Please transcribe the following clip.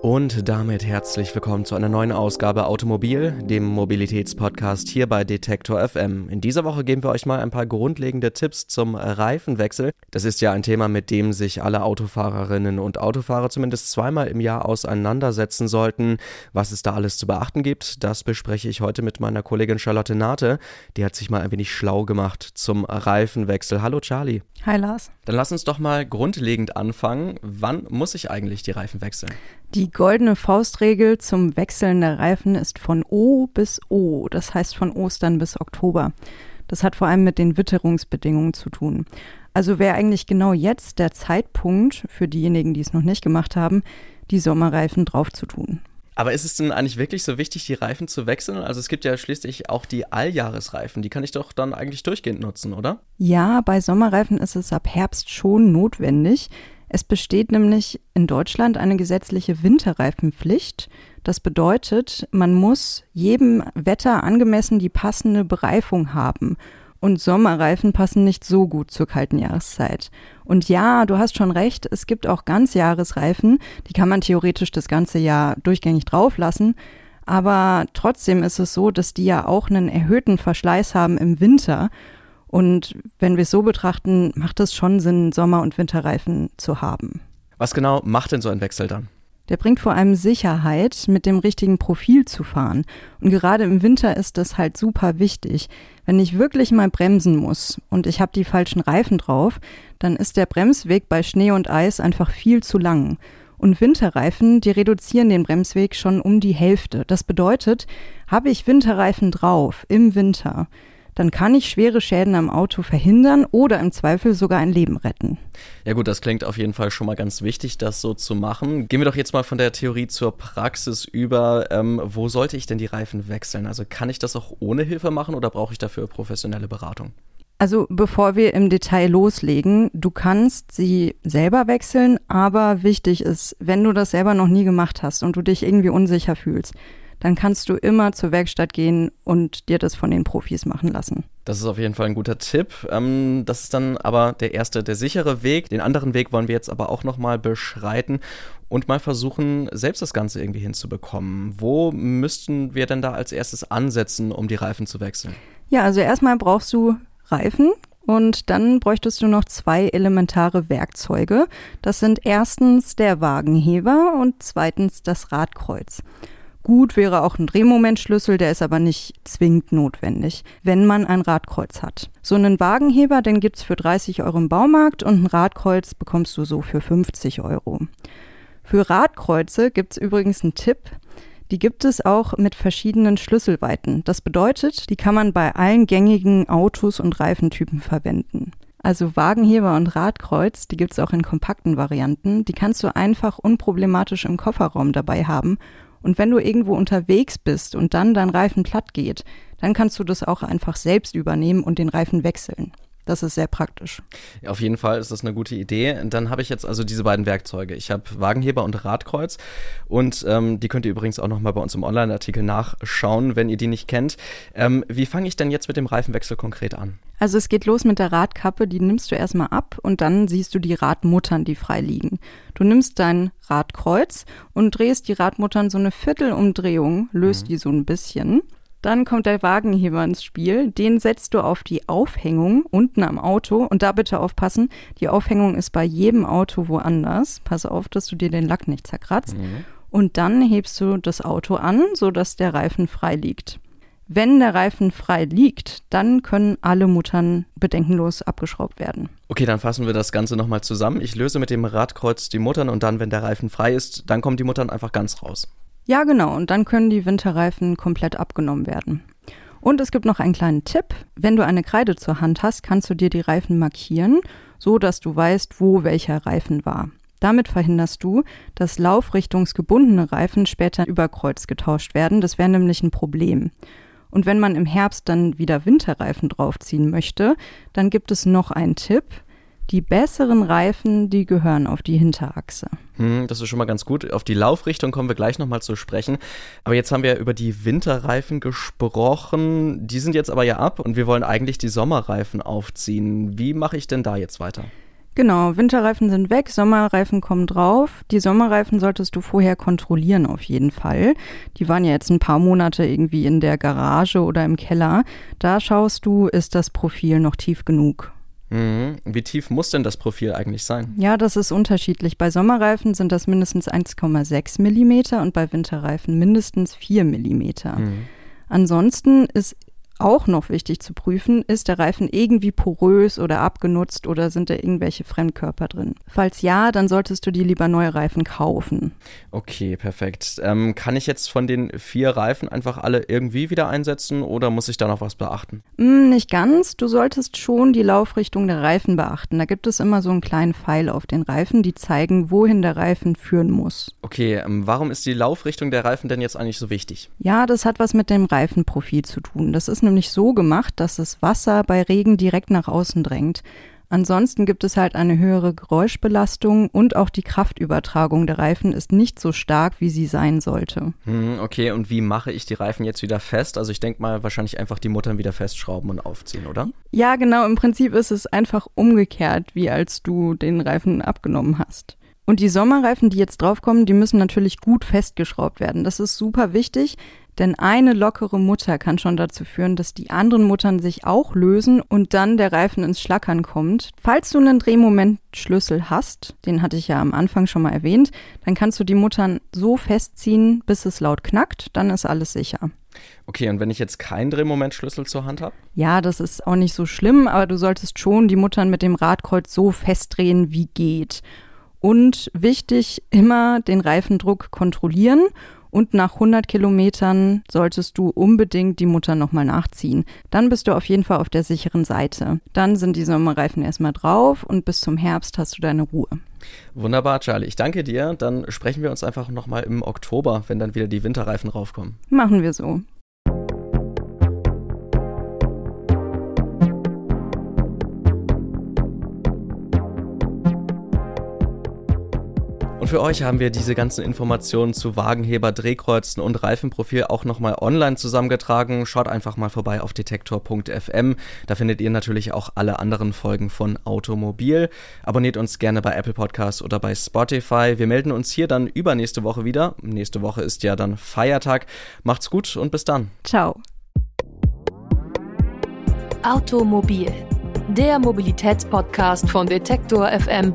Und damit herzlich willkommen zu einer neuen Ausgabe Automobil, dem Mobilitätspodcast hier bei Detektor FM. In dieser Woche geben wir euch mal ein paar grundlegende Tipps zum Reifenwechsel. Das ist ja ein Thema, mit dem sich alle Autofahrerinnen und Autofahrer zumindest zweimal im Jahr auseinandersetzen sollten. Was es da alles zu beachten gibt, das bespreche ich heute mit meiner Kollegin Charlotte Nate. Die hat sich mal ein wenig schlau gemacht zum Reifenwechsel. Hallo Charlie. Hi Lars. Dann lass uns doch mal grundlegend anfangen. Wann muss ich eigentlich die Reifen wechseln? Die goldene Faustregel zum Wechseln der Reifen ist von O bis O, das heißt von Ostern bis Oktober. Das hat vor allem mit den Witterungsbedingungen zu tun. Also wäre eigentlich genau jetzt der Zeitpunkt für diejenigen, die es noch nicht gemacht haben, die Sommerreifen drauf zu tun. Aber ist es denn eigentlich wirklich so wichtig, die Reifen zu wechseln? Also es gibt ja schließlich auch die Alljahresreifen, die kann ich doch dann eigentlich durchgehend nutzen, oder? Ja, bei Sommerreifen ist es ab Herbst schon notwendig. Es besteht nämlich in Deutschland eine gesetzliche Winterreifenpflicht. Das bedeutet, man muss jedem Wetter angemessen die passende Bereifung haben. Und Sommerreifen passen nicht so gut zur kalten Jahreszeit. Und ja, du hast schon recht, es gibt auch Ganzjahresreifen, die kann man theoretisch das ganze Jahr durchgängig drauflassen. Aber trotzdem ist es so, dass die ja auch einen erhöhten Verschleiß haben im Winter. Und wenn wir es so betrachten, macht es schon Sinn, Sommer- und Winterreifen zu haben. Was genau macht denn so ein Wechsel dann? Der bringt vor allem Sicherheit, mit dem richtigen Profil zu fahren. Und gerade im Winter ist das halt super wichtig. Wenn ich wirklich mal bremsen muss und ich habe die falschen Reifen drauf, dann ist der Bremsweg bei Schnee und Eis einfach viel zu lang. Und Winterreifen, die reduzieren den Bremsweg schon um die Hälfte. Das bedeutet, habe ich Winterreifen drauf im Winter, dann kann ich schwere Schäden am Auto verhindern oder im Zweifel sogar ein Leben retten. Ja gut, das klingt auf jeden Fall schon mal ganz wichtig, das so zu machen. Gehen wir doch jetzt mal von der Theorie zur Praxis über. Ähm, wo sollte ich denn die Reifen wechseln? Also kann ich das auch ohne Hilfe machen oder brauche ich dafür professionelle Beratung? Also bevor wir im Detail loslegen, du kannst sie selber wechseln, aber wichtig ist, wenn du das selber noch nie gemacht hast und du dich irgendwie unsicher fühlst, dann kannst du immer zur Werkstatt gehen und dir das von den Profis machen lassen. Das ist auf jeden Fall ein guter Tipp. Ähm, das ist dann aber der erste, der sichere Weg. Den anderen Weg wollen wir jetzt aber auch nochmal beschreiten und mal versuchen, selbst das Ganze irgendwie hinzubekommen. Wo müssten wir denn da als erstes ansetzen, um die Reifen zu wechseln? Ja, also erstmal brauchst du Reifen, und dann bräuchtest du noch zwei elementare Werkzeuge. Das sind erstens der Wagenheber und zweitens das Radkreuz. Gut wäre auch ein Drehmomentschlüssel, der ist aber nicht zwingend notwendig, wenn man ein Radkreuz hat. So einen Wagenheber, den gibt's für 30 Euro im Baumarkt und ein Radkreuz bekommst du so für 50 Euro. Für Radkreuze gibt's übrigens einen Tipp. Die gibt es auch mit verschiedenen Schlüsselweiten. Das bedeutet, die kann man bei allen gängigen Autos und Reifentypen verwenden. Also Wagenheber und Radkreuz, die gibt's auch in kompakten Varianten. Die kannst du einfach unproblematisch im Kofferraum dabei haben und wenn du irgendwo unterwegs bist und dann dein Reifen platt geht, dann kannst du das auch einfach selbst übernehmen und den Reifen wechseln. Das ist sehr praktisch. Ja, auf jeden Fall ist das eine gute Idee. Dann habe ich jetzt also diese beiden Werkzeuge. Ich habe Wagenheber und Radkreuz und ähm, die könnt ihr übrigens auch nochmal bei uns im Online-Artikel nachschauen, wenn ihr die nicht kennt. Ähm, wie fange ich denn jetzt mit dem Reifenwechsel konkret an? Also es geht los mit der Radkappe, die nimmst du erstmal ab und dann siehst du die Radmuttern, die frei liegen. Du nimmst dein Radkreuz und drehst die Radmuttern so eine Viertelumdrehung, löst mhm. die so ein bisschen dann kommt der Wagenheber ins Spiel. Den setzt du auf die Aufhängung unten am Auto. Und da bitte aufpassen, die Aufhängung ist bei jedem Auto woanders. Pass auf, dass du dir den Lack nicht zerkratzt. Mhm. Und dann hebst du das Auto an, sodass der Reifen frei liegt. Wenn der Reifen frei liegt, dann können alle Muttern bedenkenlos abgeschraubt werden. Okay, dann fassen wir das Ganze nochmal zusammen. Ich löse mit dem Radkreuz die Muttern und dann, wenn der Reifen frei ist, dann kommen die Muttern einfach ganz raus. Ja, genau. Und dann können die Winterreifen komplett abgenommen werden. Und es gibt noch einen kleinen Tipp. Wenn du eine Kreide zur Hand hast, kannst du dir die Reifen markieren, so dass du weißt, wo welcher Reifen war. Damit verhinderst du, dass laufrichtungsgebundene Reifen später über getauscht werden. Das wäre nämlich ein Problem. Und wenn man im Herbst dann wieder Winterreifen draufziehen möchte, dann gibt es noch einen Tipp. Die besseren Reifen, die gehören auf die Hinterachse. Hm, das ist schon mal ganz gut. Auf die Laufrichtung kommen wir gleich nochmal zu sprechen. Aber jetzt haben wir über die Winterreifen gesprochen. Die sind jetzt aber ja ab und wir wollen eigentlich die Sommerreifen aufziehen. Wie mache ich denn da jetzt weiter? Genau, Winterreifen sind weg, Sommerreifen kommen drauf. Die Sommerreifen solltest du vorher kontrollieren auf jeden Fall. Die waren ja jetzt ein paar Monate irgendwie in der Garage oder im Keller. Da schaust du, ist das Profil noch tief genug. Mhm. Wie tief muss denn das Profil eigentlich sein? Ja, das ist unterschiedlich. Bei Sommerreifen sind das mindestens 1,6 Millimeter und bei Winterreifen mindestens 4 Millimeter. Mhm. Ansonsten ist auch noch wichtig zu prüfen, ist der Reifen irgendwie porös oder abgenutzt oder sind da irgendwelche Fremdkörper drin? Falls ja, dann solltest du dir lieber neue Reifen kaufen. Okay, perfekt. Ähm, kann ich jetzt von den vier Reifen einfach alle irgendwie wieder einsetzen oder muss ich da noch was beachten? Mm, nicht ganz. Du solltest schon die Laufrichtung der Reifen beachten. Da gibt es immer so einen kleinen Pfeil auf den Reifen, die zeigen, wohin der Reifen führen muss. Okay, ähm, warum ist die Laufrichtung der Reifen denn jetzt eigentlich so wichtig? Ja, das hat was mit dem Reifenprofil zu tun. Das ist nämlich so gemacht, dass das Wasser bei Regen direkt nach außen drängt. Ansonsten gibt es halt eine höhere Geräuschbelastung und auch die Kraftübertragung der Reifen ist nicht so stark, wie sie sein sollte. Hm, okay, und wie mache ich die Reifen jetzt wieder fest? Also ich denke mal wahrscheinlich einfach die Muttern wieder festschrauben und aufziehen, oder? Ja, genau. Im Prinzip ist es einfach umgekehrt, wie als du den Reifen abgenommen hast. Und die Sommerreifen, die jetzt draufkommen, die müssen natürlich gut festgeschraubt werden. Das ist super wichtig, denn eine lockere Mutter kann schon dazu führen, dass die anderen Muttern sich auch lösen und dann der Reifen ins Schlackern kommt. Falls du einen Drehmomentschlüssel hast, den hatte ich ja am Anfang schon mal erwähnt, dann kannst du die Muttern so festziehen, bis es laut knackt, dann ist alles sicher. Okay, und wenn ich jetzt keinen Drehmomentschlüssel zur Hand habe? Ja, das ist auch nicht so schlimm, aber du solltest schon die Muttern mit dem Radkreuz so festdrehen, wie geht. Und wichtig, immer den Reifendruck kontrollieren und nach 100 Kilometern solltest du unbedingt die Mutter nochmal nachziehen. Dann bist du auf jeden Fall auf der sicheren Seite. Dann sind die Sommerreifen erstmal drauf und bis zum Herbst hast du deine Ruhe. Wunderbar, Charlie. Ich danke dir. Dann sprechen wir uns einfach nochmal im Oktober, wenn dann wieder die Winterreifen raufkommen. Machen wir so. Für euch haben wir diese ganzen Informationen zu Wagenheber, Drehkreuzen und Reifenprofil auch nochmal online zusammengetragen. Schaut einfach mal vorbei auf detektor.fm. Da findet ihr natürlich auch alle anderen Folgen von Automobil. Abonniert uns gerne bei Apple Podcasts oder bei Spotify. Wir melden uns hier dann übernächste Woche wieder. Nächste Woche ist ja dann Feiertag. Macht's gut und bis dann. Ciao. Automobil, der Mobilitätspodcast von Detektor FM